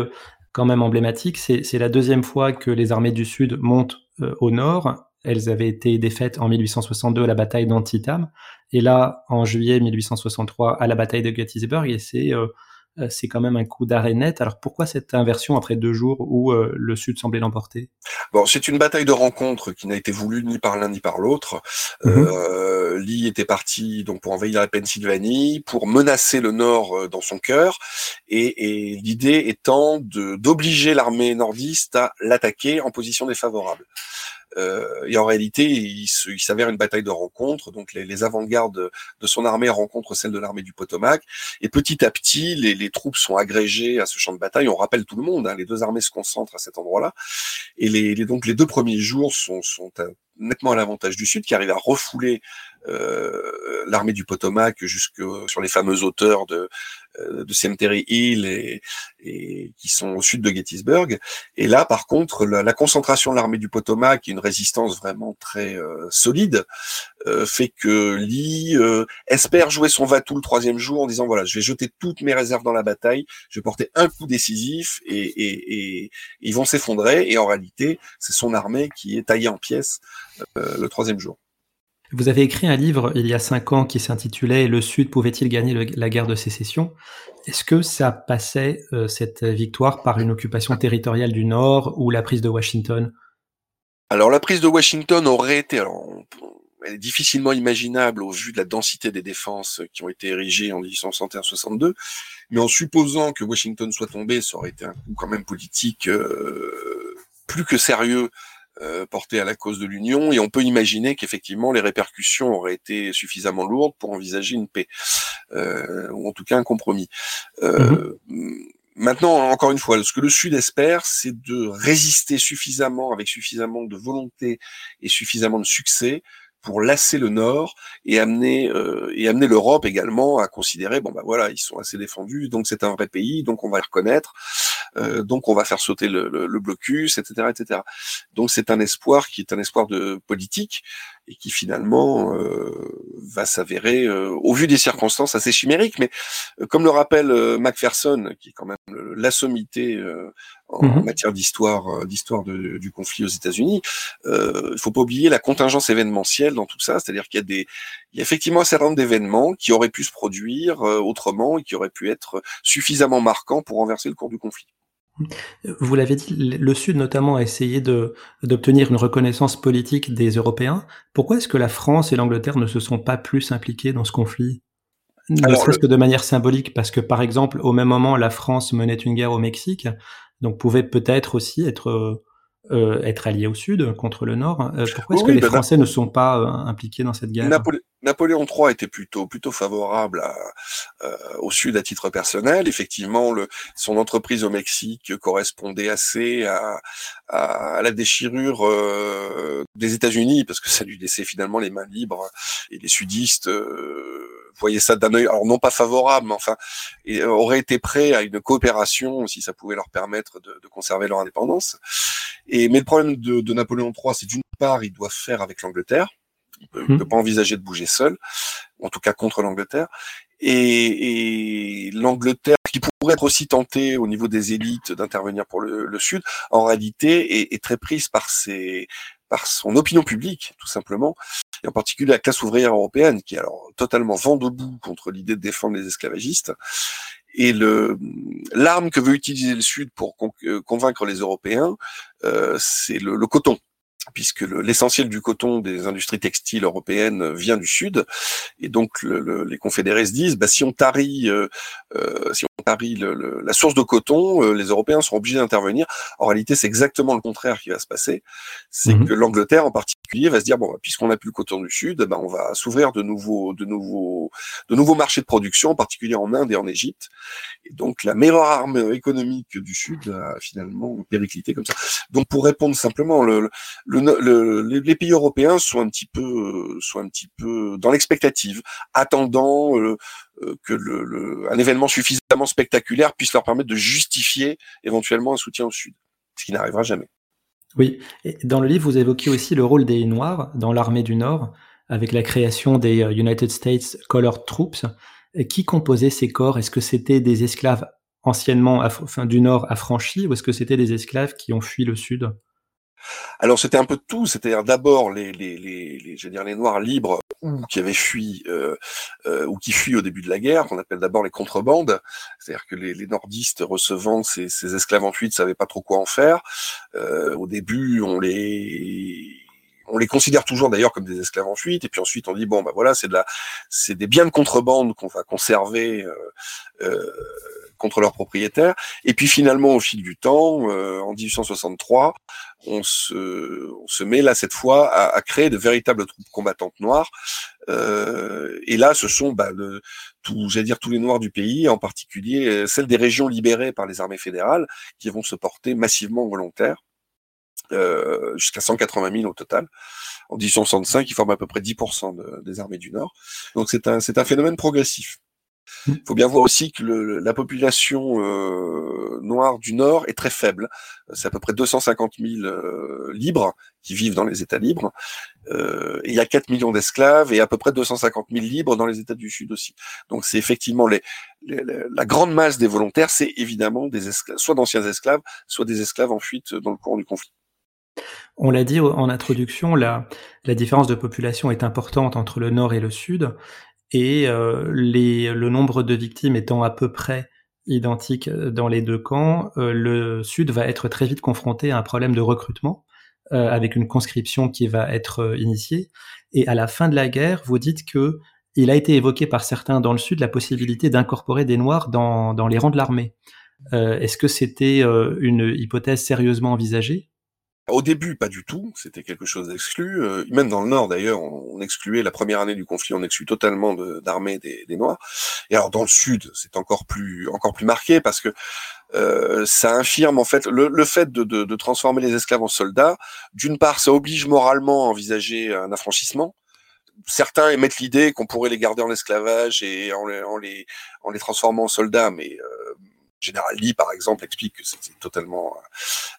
quand même emblématique. C'est la deuxième fois que les armées du Sud montent euh, au nord. Elles avaient été défaites en 1862 à la bataille d'Antietam, et là, en juillet 1863, à la bataille de Gettysburg, et c'est euh, euh, c'est quand même un coup d'arrêt net. Alors pourquoi cette inversion après deux jours où le Sud semblait l'emporter? Bon, c'est une bataille de rencontre qui n'a été voulue ni par l'un ni par l'autre. Mm Lee était parti donc pour envahir la Pennsylvanie, pour menacer le Nord dans son cœur, et, et l'idée étant d'obliger l'armée nordiste à l'attaquer en position défavorable. Euh, et en réalité, il, s'avère une bataille de rencontres. Donc les, les avant-gardes de son armée rencontrent celle de l'armée du Potomac. Et petit à petit, les, les, troupes sont agrégées à ce champ de bataille. On rappelle tout le monde, hein, les deux armées se concentrent à cet endroit-là. Et les, donc les deux premiers jours sont, sont nettement à l'avantage du Sud, qui arrive à refouler euh, l'armée du Potomac jusque sur les fameuses hauteurs de, euh, de Cemetery Hill et, et, qui sont au sud de Gettysburg. Et là, par contre, la, concentration de l'armée du Potomac et une résistance vraiment très euh, solide fait que Lee espère jouer son va-tout le troisième jour en disant voilà, je vais jeter toutes mes réserves dans la bataille, je vais porter un coup décisif et, et, et ils vont s'effondrer. Et en réalité, c'est son armée qui est taillée en pièces le troisième jour. Vous avez écrit un livre il y a cinq ans qui s'intitulait Le Sud pouvait-il gagner la guerre de sécession? Est-ce que ça passait, euh, cette victoire, par une occupation territoriale du Nord ou la prise de Washington? Alors la prise de Washington aurait été... Elle est difficilement imaginable au vu de la densité des défenses qui ont été érigées en 1861-62, mais en supposant que Washington soit tombé, ça aurait été un coup quand même politique euh, plus que sérieux euh, porté à la cause de l'Union, et on peut imaginer qu'effectivement les répercussions auraient été suffisamment lourdes pour envisager une paix, euh, ou en tout cas un compromis. Euh, mm-hmm. Maintenant, encore une fois, ce que le Sud espère, c'est de résister suffisamment, avec suffisamment de volonté et suffisamment de succès pour lasser le Nord et amener euh, et amener l'Europe également à considérer bon bah voilà ils sont assez défendus donc c'est un vrai pays donc on va les reconnaître euh, donc on va faire sauter le, le, blocus etc etc donc c'est un espoir qui est un espoir de politique et qui finalement euh, va s'avérer, euh, au vu des circonstances, assez chimérique. Mais euh, comme le rappelle Macpherson, qui est quand même la sommité en mm-hmm. matière d'histoire, d'histoire du conflit aux États-Unis, il faut pas oublier la contingence événementielle dans tout ça, c'est-à-dire qu'il y a des, il y a effectivement un certain nombre d'événements qui auraient pu se produire autrement et qui auraient pu être suffisamment marquants pour renverser le cours du conflit. Vous l'avez dit, le Sud notamment a essayé d'obtenir une reconnaissance politique des Européens. Pourquoi est-ce que la France et l'Angleterre ne se sont pas plus impliqués dans ce conflit? Ne serait-ce que de manière symbolique, parce que par exemple, au même moment, la France menait une guerre au Mexique. donc pouvaient peut-être aussi être euh, être alliés au sud contre le nord. Euh, pourquoi est-ce que les bah, Français ne sont pas euh, impliqués dans cette guerre? Napoléon III était plutôt plutôt favorable à, au sud à titre personnel. Effectivement, le, son entreprise au Mexique correspondait assez à, à, la déchirure des États-Unis parce que ça lui laissait finalement les mains libres et les sudistes voyez ça d'un œil, alors non pas favorable, mais enfin, et, euh, auraient été prêts à une coopération si ça pouvait leur permettre de, de conserver leur indépendance. Et mais le problème de, de Napoléon III, c'est d'une part, il doit faire avec l'Angleterre. Il peut, mmh. peut pas envisager de bouger seul, en tout cas contre l'Angleterre. Et, et l'Angleterre, qui pourrait être aussi tentée au niveau des élites d'intervenir pour le, le, Sud, en réalité est, est très prise par ses par son opinion publique, tout simplement, et en particulier la classe ouvrière européenne, qui est alors totalement vent debout contre l'idée de défendre les esclavagistes. Et le l'arme que veut utiliser le Sud pour euh, convaincre les Européens, euh, c'est le, le, coton puisque l'essentiel du coton des industries textiles européennes vient du sud, et donc le, les confédérés se disent, bah, si on tarit, euh, euh, si on tarit le, la source de coton, euh, les Européens seront obligés d'intervenir. En réalité, c'est exactement le contraire qui va se passer, c'est mmh que l'Angleterre en particulier va se dire, bon, bah, puisqu'on n'a plus le coton du sud, bah, on va s'ouvrir de nouveaux, de nouveaux, de nouveaux marchés de production, en particulier en Inde et en Égypte, et donc la meilleure arme économique du sud a finalement périclité comme ça. Donc pour répondre simplement, le, le le, les pays européens sont un petit peu, sont un petit peu dans l'expectative, attendant euh, euh, que le, un événement suffisamment spectaculaire puisse leur permettre de justifier éventuellement un soutien au Sud, ce qui n'arrivera jamais. Oui, et dans le livre, vous évoquez aussi le rôle des Noirs dans l'armée du Nord, avec la création des euh, United States Colored Troops. Qui composait ces corps? Est-ce que c'était des esclaves anciennement enfin, du Nord affranchis ou est-ce que c'était des esclaves qui ont fui le Sud? Alors c'était un peu de tout, c'est-à-dire d'abord les, les, les, les, je veux dire, les Noirs libres qui avaient fui euh, euh, ou qui fuient au début de la guerre, qu'on appelle d'abord les contrebandes, c'est-à-dire que les, les, nordistes recevant ces, ces esclaves en fuite savaient pas trop quoi en faire. Euh, au début, on les on les considère toujours d'ailleurs comme des esclaves en fuite, et puis ensuite on dit bon bah voilà c'est de la, c'est des biens de contrebande qu'on va conserver euh, euh, contre leurs propriétaires. Et puis finalement, au fil du temps, euh, en 1863, on se, on met là cette fois à, à créer de véritables troupes combattantes noires. Euh, et là, ce sont, bah, le, tout, j'allais dire tous les noirs du pays, en particulier euh, celles des régions libérées par les armées fédérales, qui vont se porter massivement volontaires. Euh, jusqu'à 180 000 au total. En 1865, ils forment à peu près 10% des armées du Nord. Donc c'est un, c'est un phénomène progressif. Il faut bien voir aussi que le, la population euh, noire du Nord est très faible. C'est à peu près 250 000 euh, libres qui vivent dans les États libres. Euh, il y a 4 millions d'esclaves et à peu près 250 000 libres dans les États du Sud aussi. Donc c'est effectivement les, les, la grande masse des volontaires, c'est évidemment des esclaves, soit d'anciens esclaves, soit des esclaves en fuite dans le cours du conflit. On l'a dit en introduction, la, la différence de population est importante entre le nord et le sud et euh, les, le nombre de victimes étant à peu près identique dans les deux camps, euh, le Sud va être très vite confronté à un problème de recrutement euh, avec une conscription qui va être initiée. Et à la fin de la guerre, vous dites que il a été évoqué par certains dans le Sud la possibilité d'incorporer des Noirs dans, dans les rangs de l'armée. Est-ce que c'était une hypothèse sérieusement envisagée? Au début, pas du tout. C'était quelque chose d'exclu. Euh, même dans le Nord, d'ailleurs, on, excluait la première année du conflit, on exclut totalement d'armée des, Noirs. Et alors dans le Sud, c'est encore plus encore plus marqué parce que euh, ça infirme en fait le, le fait de, de, de, transformer les esclaves en soldats. D'une part, ça oblige moralement à envisager un affranchissement certains émettent l'idée qu'on pourrait les garder en esclavage et en les, en les, en les transformant en soldats, mais euh, Général Lee, par exemple, explique que c'était totalement,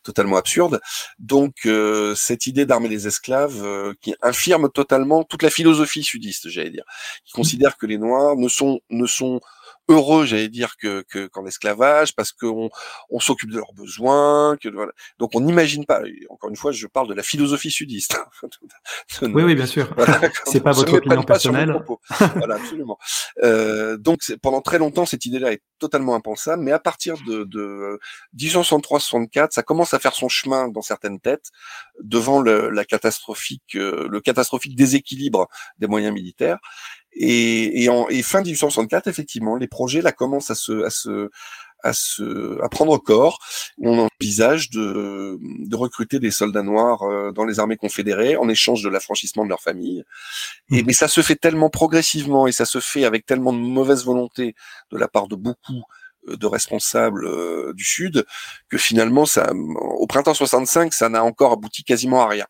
totalement absurde. Donc, euh, cette idée d'armer les esclaves euh, qui infirme totalement toute la philosophie sudiste, j'allais dire, qui considère que les Noirs ne sont, ne sont heureux, j'allais dire, que qu'en esclavage, parce qu'on on, s'occupe de leurs besoins, que voilà. Donc on n'imagine pas. Encore une fois, je parle de la philosophie sudiste. oui, oui, bien sûr. c'est pas votre opinion personnelle. voilà, absolument. Euh, donc pendant très longtemps, cette idée-là est totalement impensable, mais à partir de, de 1863-64, ça commence à faire son chemin dans certaines têtes devant le, la catastrophique, euh, le catastrophique déséquilibre des moyens militaires. Et, et, en, et fin 1864, effectivement, les projets là commencent à se, à se, à se à prendre corps. On envisage de, de recruter des soldats noirs euh, dans les armées confédérées en échange de l'affranchissement de leur famille. Et mais ça se fait tellement progressivement et ça se fait avec tellement de mauvaise volonté de la part de beaucoup de responsables euh, du Sud que finalement, ça, au printemps 65, ça n'a encore abouti quasiment à rien.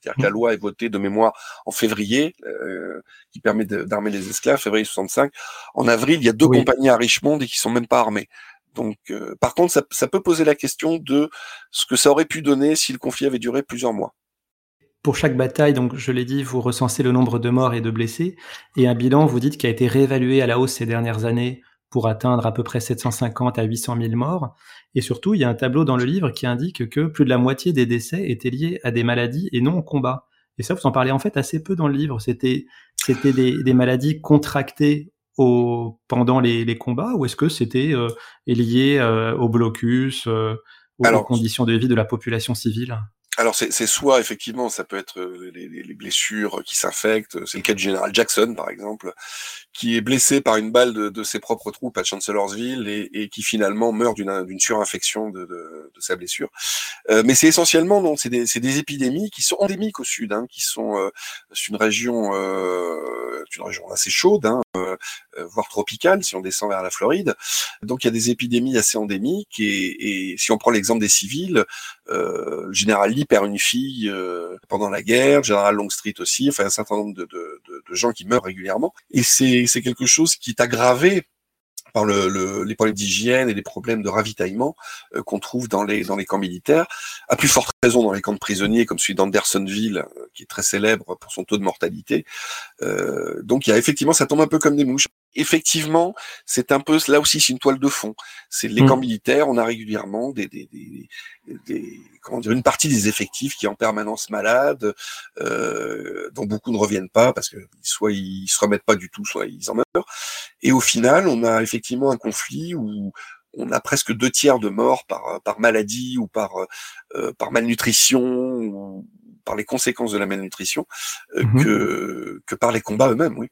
C'est-à-dire que la mmh. loi est votée de mémoire en février, euh, qui permet d'armer les esclaves, février 65. En avril, il y a deux compagnies à Richmond et qui sont même pas armées. Donc, euh, par contre, ça, ça, peut poser la question de ce que ça aurait pu donner si le conflit avait duré plusieurs mois. Pour chaque bataille, donc je l'ai dit, vous recensez le nombre de morts et de blessés, et un bilan, vous dites, qui a été réévalué à la hausse ces dernières années pour atteindre à peu près 750 à 800 000 morts. Et surtout, il y a un tableau dans le livre qui indique que plus de la moitié des décès étaient liés à des maladies et non au combat. Et ça, vous en parlez en fait assez peu dans le livre. C'était, c'était des, des maladies contractées au, pendant les, les combats ou est-ce que c'était euh, lié euh, au blocus, euh, aux conditions de vie de la population civile? Alors c'est soit effectivement ça peut être euh, les, les blessures qui s'infectent, c'est le cas du général Jackson par exemple, qui est blessé par une balle de, ses propres troupes à Chancellorsville et, et qui finalement meurt d'une surinfection de, de, sa blessure. Euh, mais c'est essentiellement non, c'est des, épidémies qui sont endémiques au sud, hein, qui sont euh, une région euh, une région assez chaude, hein, voire tropicale si on descend vers la Floride. Donc il y a des épidémies assez endémiques et, et si on prend l'exemple des civils, euh, le général Lee perd une fille euh, pendant la guerre, le général Longstreet aussi, enfin un certain nombre de, de, de gens qui meurent régulièrement. Et c'est quelque chose qui est aggravé par le, les problèmes d'hygiène et les problèmes de ravitaillement euh, qu'on trouve dans les, dans les camps militaires, à plus forte raison dans les camps de prisonniers comme celui d'Andersonville, euh, qui est très célèbre pour son taux de mortalité. Euh, donc il y a effectivement, ça tombe un peu comme des mouches. Effectivement, c'est un peu là aussi c'est une toile de fond. C'est les mmh. camps militaires, on a régulièrement des, des, des, des, comment dire une partie des effectifs qui est en permanence malade, euh, dont beaucoup ne reviennent pas parce que soit ils se remettent pas du tout, soit ils en meurent. Et au final, on a effectivement un conflit où on a presque deux tiers de morts par, par maladie ou par, euh, par malnutrition ou par les conséquences de la malnutrition euh, mmh que, que par les combats eux-mêmes, oui.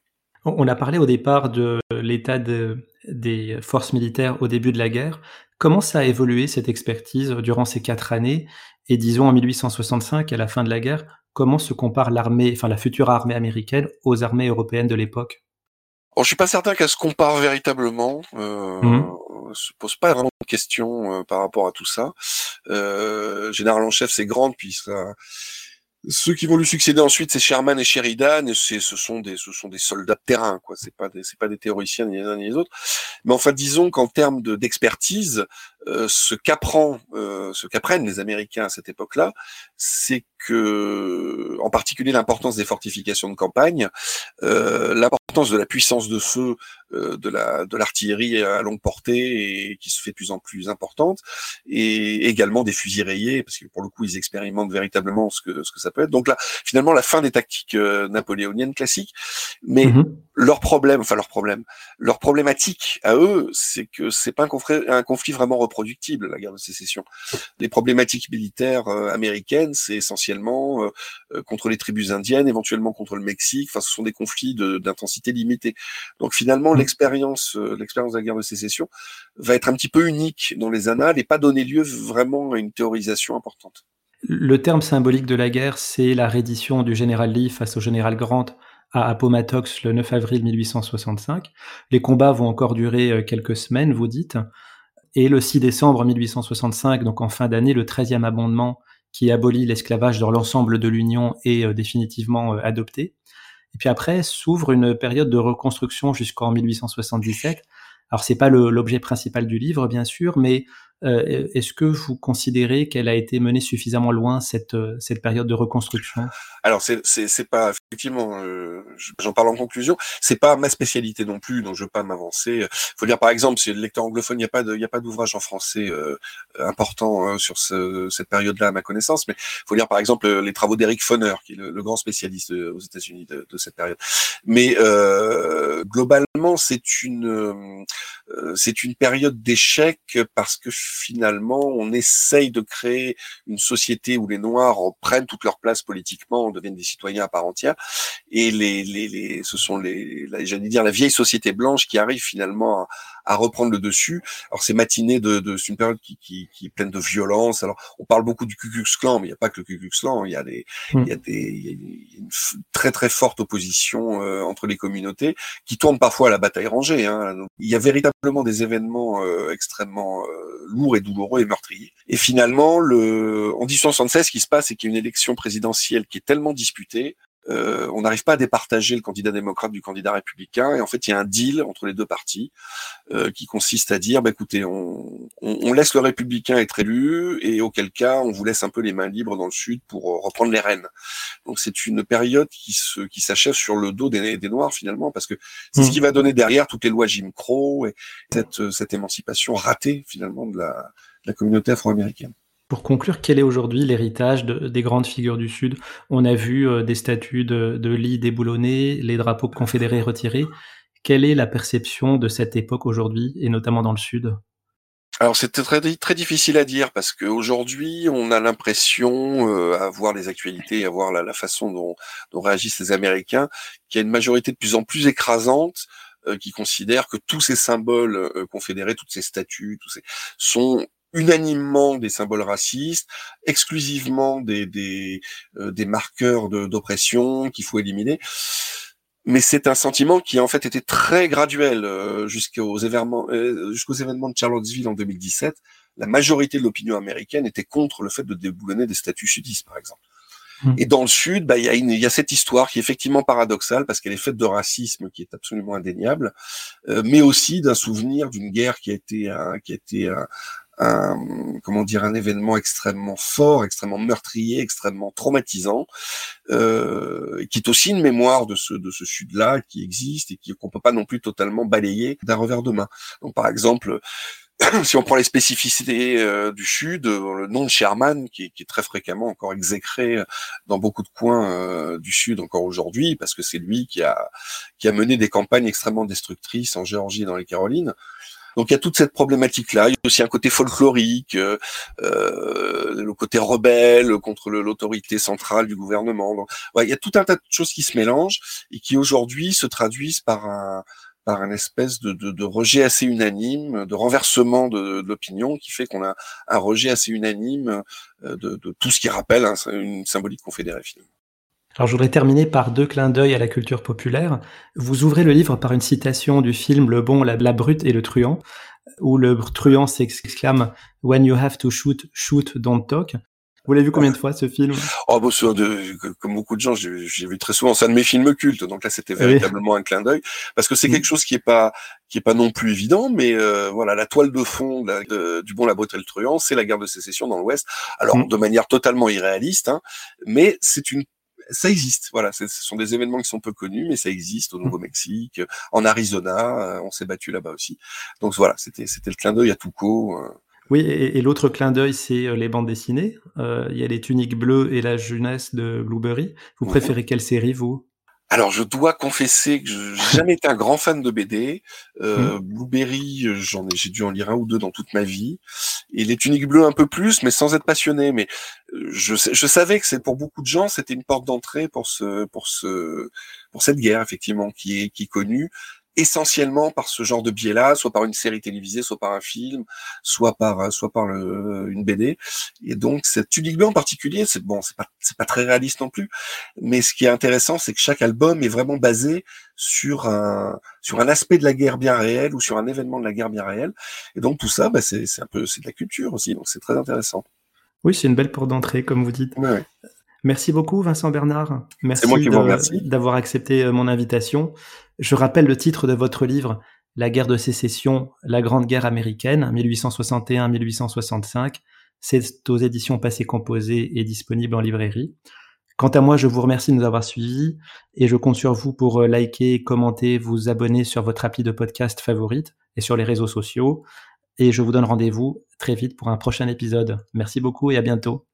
On a parlé au départ de l'état des forces militaires au début de la guerre. Comment ça a évolué cette expertise durant ces quatre années? Et disons en 1865, à la fin de la guerre, comment se compare l'armée, enfin la future armée américaine aux armées européennes de l'époque? Je je suis pas certain qu'elle se compare véritablement. Euh, mmh. se pose pas vraiment de questions euh, par rapport à tout ça. Euh, général en chef, c'est Grande, puis ça ceux qui vont lui succéder ensuite, c'est Sherman et Sheridan, et ce sont des, ce sont des soldats de terrain, quoi. C'est pas des, c'est pas des théoriciens ni les uns ni les autres. Mais enfin, disons qu'en termes de, d'expertise, euh, ce qu'apprend, euh, ce qu'apprennent les Américains à cette époque-là, c'est que, en particulier l'importance des fortifications de campagne, euh, l'importance de la puissance de feu euh, de la de l'artillerie à longue portée et qui se fait de plus en plus importante, et également des fusils rayés, parce que pour le coup ils expérimentent véritablement ce que ce que ça peut être. Donc là, finalement, la fin des tactiques euh, napoléoniennes classiques, mais mmh leur problème, enfin leur problème, leur problématique à eux, c'est que c'est pas un conflit, un conflit vraiment reproductible, la guerre de sécession. Les problématiques militaires américaines, c'est essentiellement euh, euh, contre les tribus indiennes, éventuellement contre le Mexique. Enfin, ce sont des conflits d'intensité limitée. Donc finalement, mmh. l'expérience, euh, l'expérience de la guerre de sécession va être un petit peu unique dans les annales et pas donner lieu vraiment à une théorisation importante. Le terme symbolique de la guerre, c'est la reddition du général Lee face au général Grant à Appomattox le 9 avril 1865. Les combats vont encore durer quelques semaines, vous dites. Et le 6 décembre 1865, donc en fin d'année, le 13e amendement qui abolit l'esclavage dans l'ensemble de l'Union est euh, définitivement euh, adopté. Et puis après s'ouvre une période de reconstruction jusqu'en 1877. Alors c'est pas l'objet principal du livre bien sûr, mais euh, est-ce que vous considérez qu'elle a été menée suffisamment loin cette euh, cette période de reconstruction? Alors c'est c'est pas effectivement, euh, j'en parle en conclusion, c'est pas ma spécialité non plus, donc je veux pas m'avancer. Faut dire par exemple, si le lecteur anglophone, il n'y a pas de il a pas d'ouvrage en français important sur ce, cette période-là à ma connaissance, mais faut dire par exemple les travaux d'Eric Foner, qui est le, grand spécialiste aux États-Unis de, de, cette période. Mais globalement, c'est une c'est une période d'échec parce que finalement, on essaye de créer une société où les Noirs prennent toute leur place politiquement, deviennent des citoyens à part entière, et les, les, les ce sont les, j'allais dire la vieille société blanche qui arrive finalement à, à reprendre le dessus. Alors ces matinées de, de c'est une période qui, qui, qui, est pleine de violence. Alors on parle beaucoup du Ku Klux Klan, mais il n'y a pas que le Ku Klux Klan. Il y a des, il y a des, il y a une très très forte opposition euh, entre les communautés qui tourne parfois à la bataille rangée. Hein. il y a véritablement des événements euh, extrêmement euh, lourds et douloureux et meurtriers. Et finalement, le, en 1876, ce qui se passe, c'est qu'il y a une élection présidentielle qui est tellement disputée euh, on n'arrive pas à départager le candidat démocrate du candidat républicain. Et en fait, il y a un deal entre les deux partis euh, qui consiste à dire, bah, écoutez, on, on, laisse le républicain être élu, et auquel cas, on vous laisse un peu les mains libres dans le sud pour euh, reprendre les rênes. Donc c'est une période qui se qui s'achève sur le dos des, des Noirs finalement, parce que c'est ce mmh. qui va donner derrière toutes les lois Jim Crow et cette, cette émancipation ratée finalement de la, de la communauté afro-américaine. Pour conclure, quel est aujourd'hui l'héritage des grandes figures du Sud? On a vu euh, des statues de, de lits déboulonnés, les drapeaux confédérés retirés. Quelle est la perception de cette époque aujourd'hui, et notamment dans le Sud? Alors c'était très, très difficile à dire parce qu'aujourd'hui on a l'impression, euh, à voir les actualités, à voir la, façon dont, réagissent les Américains, qu'il y a une majorité de plus en plus écrasante euh, qui considère que tous ces symboles confédérés, toutes ces statues, tous ces sont unanimement des symboles racistes, exclusivement des, des, euh, des marqueurs d'oppression qu'il faut éliminer. Mais c'est un sentiment qui en fait était très graduel euh, jusqu'aux événements, euh, jusqu'aux événements de Charlottesville en 2017. La majorité de l'opinion américaine était contre le fait de déboulonner des statues sudistes, par exemple. Mmh. Et dans le sud, bah, il y, a y a cette histoire qui est effectivement paradoxale parce qu'elle est faite de racisme qui est absolument indéniable, mais aussi d'un souvenir d'une guerre qui a été, qui a été un, un, comment dire, un événement extrêmement fort, extrêmement meurtrier, extrêmement traumatisant, euh, qui est aussi une mémoire de ce de ce sud-là qui existe et qu'on peut pas non plus totalement balayer d'un revers de main. Donc par exemple, si on prend les spécificités euh, du Sud, euh, le nom de Sherman, qui, est très fréquemment encore exécré dans beaucoup de coins euh, du Sud encore aujourd'hui, parce que c'est lui qui a, qui a mené des campagnes extrêmement destructrices en Géorgie et dans les Carolines. Donc il y a toute cette problématique-là. Il y a aussi un côté folklorique, euh, euh le côté rebelle contre l'autorité centrale du gouvernement. Donc, il y a tout un tas de choses qui se mélangent et qui aujourd'hui se traduisent par un par un espèce de, de, de, rejet assez unanime, de renversement de, de l'opinion qui fait qu'on a un rejet assez unanime euh, de, tout ce qui rappelle une symbolique confédérée finalement. Alors je voudrais terminer par deux clins d'œil à la culture populaire. Vous ouvrez le livre par une citation du film Le bon, la, brute et le truand, où le truand s'exclame When you have to shoot, shoot, don't talk. Vous l'avez vu combien de fois ce film? Oh, bon, de, comme beaucoup de gens, j'ai vu très souvent. C'est un de mes films cultes, donc là c'était véritablement un clin d'œil parce que c'est mm. quelque chose qui est pas qui est pas non plus évident, mais euh, voilà, la toile de fond du bon, la brute et le truand, c'est la guerre de sécession dans l'Ouest. Alors mm. de manière totalement irréaliste, hein, mais c'est une ça existe. Voilà, ce sont des événements qui sont peu connus, mais ça existe au. Nouveau-Mexique, en Arizona, euh, on s'est battu là-bas aussi. Donc voilà, c'était c'était le clin d'œil à Touko. Euh. Oui, et, l'autre clin d'œil, c'est euh, les bandes dessinées. Il y a les tuniques bleues et la jeunesse de Blueberry. Vous préférez quelle série, vous? Alors, je dois confesser que je n'ai jamais été un grand fan de BD. Euh, mmh. Blueberry, j'en ai, j'ai dû en lire un ou deux dans toute ma vie. Et les tuniques bleues un peu plus, mais sans être passionné. Mais euh, je, je savais que c'est pour beaucoup de gens, c'était une porte d'entrée pour ce, pour ce, pour cette guerre effectivement qui est, qui est connue essentiellement par ce genre de biais-là, soit par une série télévisée, soit par un film, soit par euh, soit par le, une BD. Et donc cette Tunique en particulier, c'est bon, c'est pas c'est pas très réaliste non plus, mais ce qui est intéressant, c'est que chaque album est vraiment basé sur un sur un aspect de la guerre bien réel ou sur un événement de la guerre bien réel. Et donc tout ça, bah, c'est c'est un peu c'est de la culture aussi, donc c'est très intéressant. Oui, c'est une belle porte d'entrée, comme vous dites. Ouais, Merci beaucoup, Vincent Bernard. Merci d'avoir accepté euh, mon invitation. Je rappelle le titre de votre livre, La guerre de sécession, la grande guerre américaine, 1861-1865. C'est aux éditions Passé Composé et disponible en librairie. Quant à moi, je vous remercie de nous avoir suivis et je compte sur vous pour euh, liker, commenter, vous abonner sur votre appli de podcast favorite et sur les réseaux sociaux. Et je vous donne rendez-vous très vite pour un prochain épisode. Merci beaucoup et à bientôt.